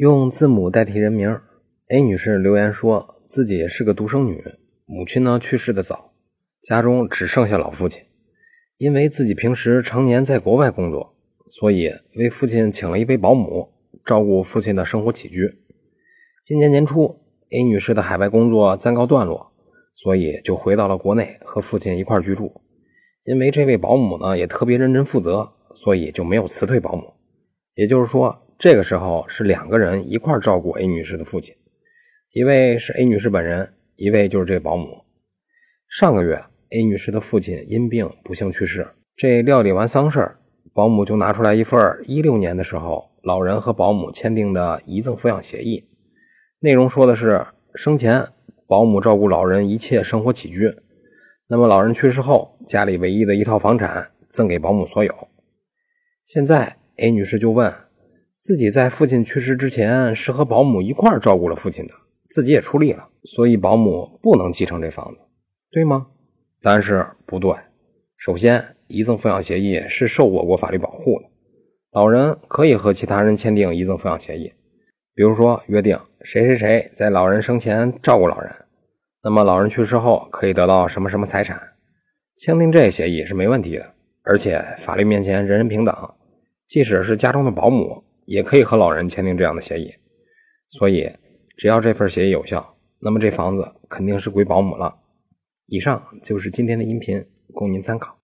用字母代替人名，A 女士留言说自己是个独生女，母亲呢去世的早，家中只剩下老父亲。因为自己平时常年在国外工作，所以为父亲请了一位保姆，照顾父亲的生活起居。今年年初，A 女士的海外工作暂告段落，所以就回到了国内和父亲一块居住。因为这位保姆呢也特别认真负责，所以就没有辞退保姆。也就是说。这个时候是两个人一块照顾 A 女士的父亲，一位是 A 女士本人，一位就是这保姆。上个月，A 女士的父亲因病不幸去世。这料理完丧事保姆就拿出来一份一六年的时候老人和保姆签订的遗赠抚养协议，内容说的是生前保姆照顾老人一切生活起居，那么老人去世后，家里唯一的一套房产赠给保姆所有。现在 A 女士就问。自己在父亲去世之前是和保姆一块照顾了父亲的，自己也出力了，所以保姆不能继承这房子，对吗？但是不对。首先，遗赠抚养协议是受我国法律保护的，老人可以和其他人签订遗赠抚养协议，比如说约定谁谁谁在老人生前照顾老人，那么老人去世后可以得到什么什么财产，签订这协议是没问题的，而且法律面前人人平等，即使是家中的保姆。也可以和老人签订这样的协议，所以只要这份协议有效，那么这房子肯定是归保姆了。以上就是今天的音频，供您参考。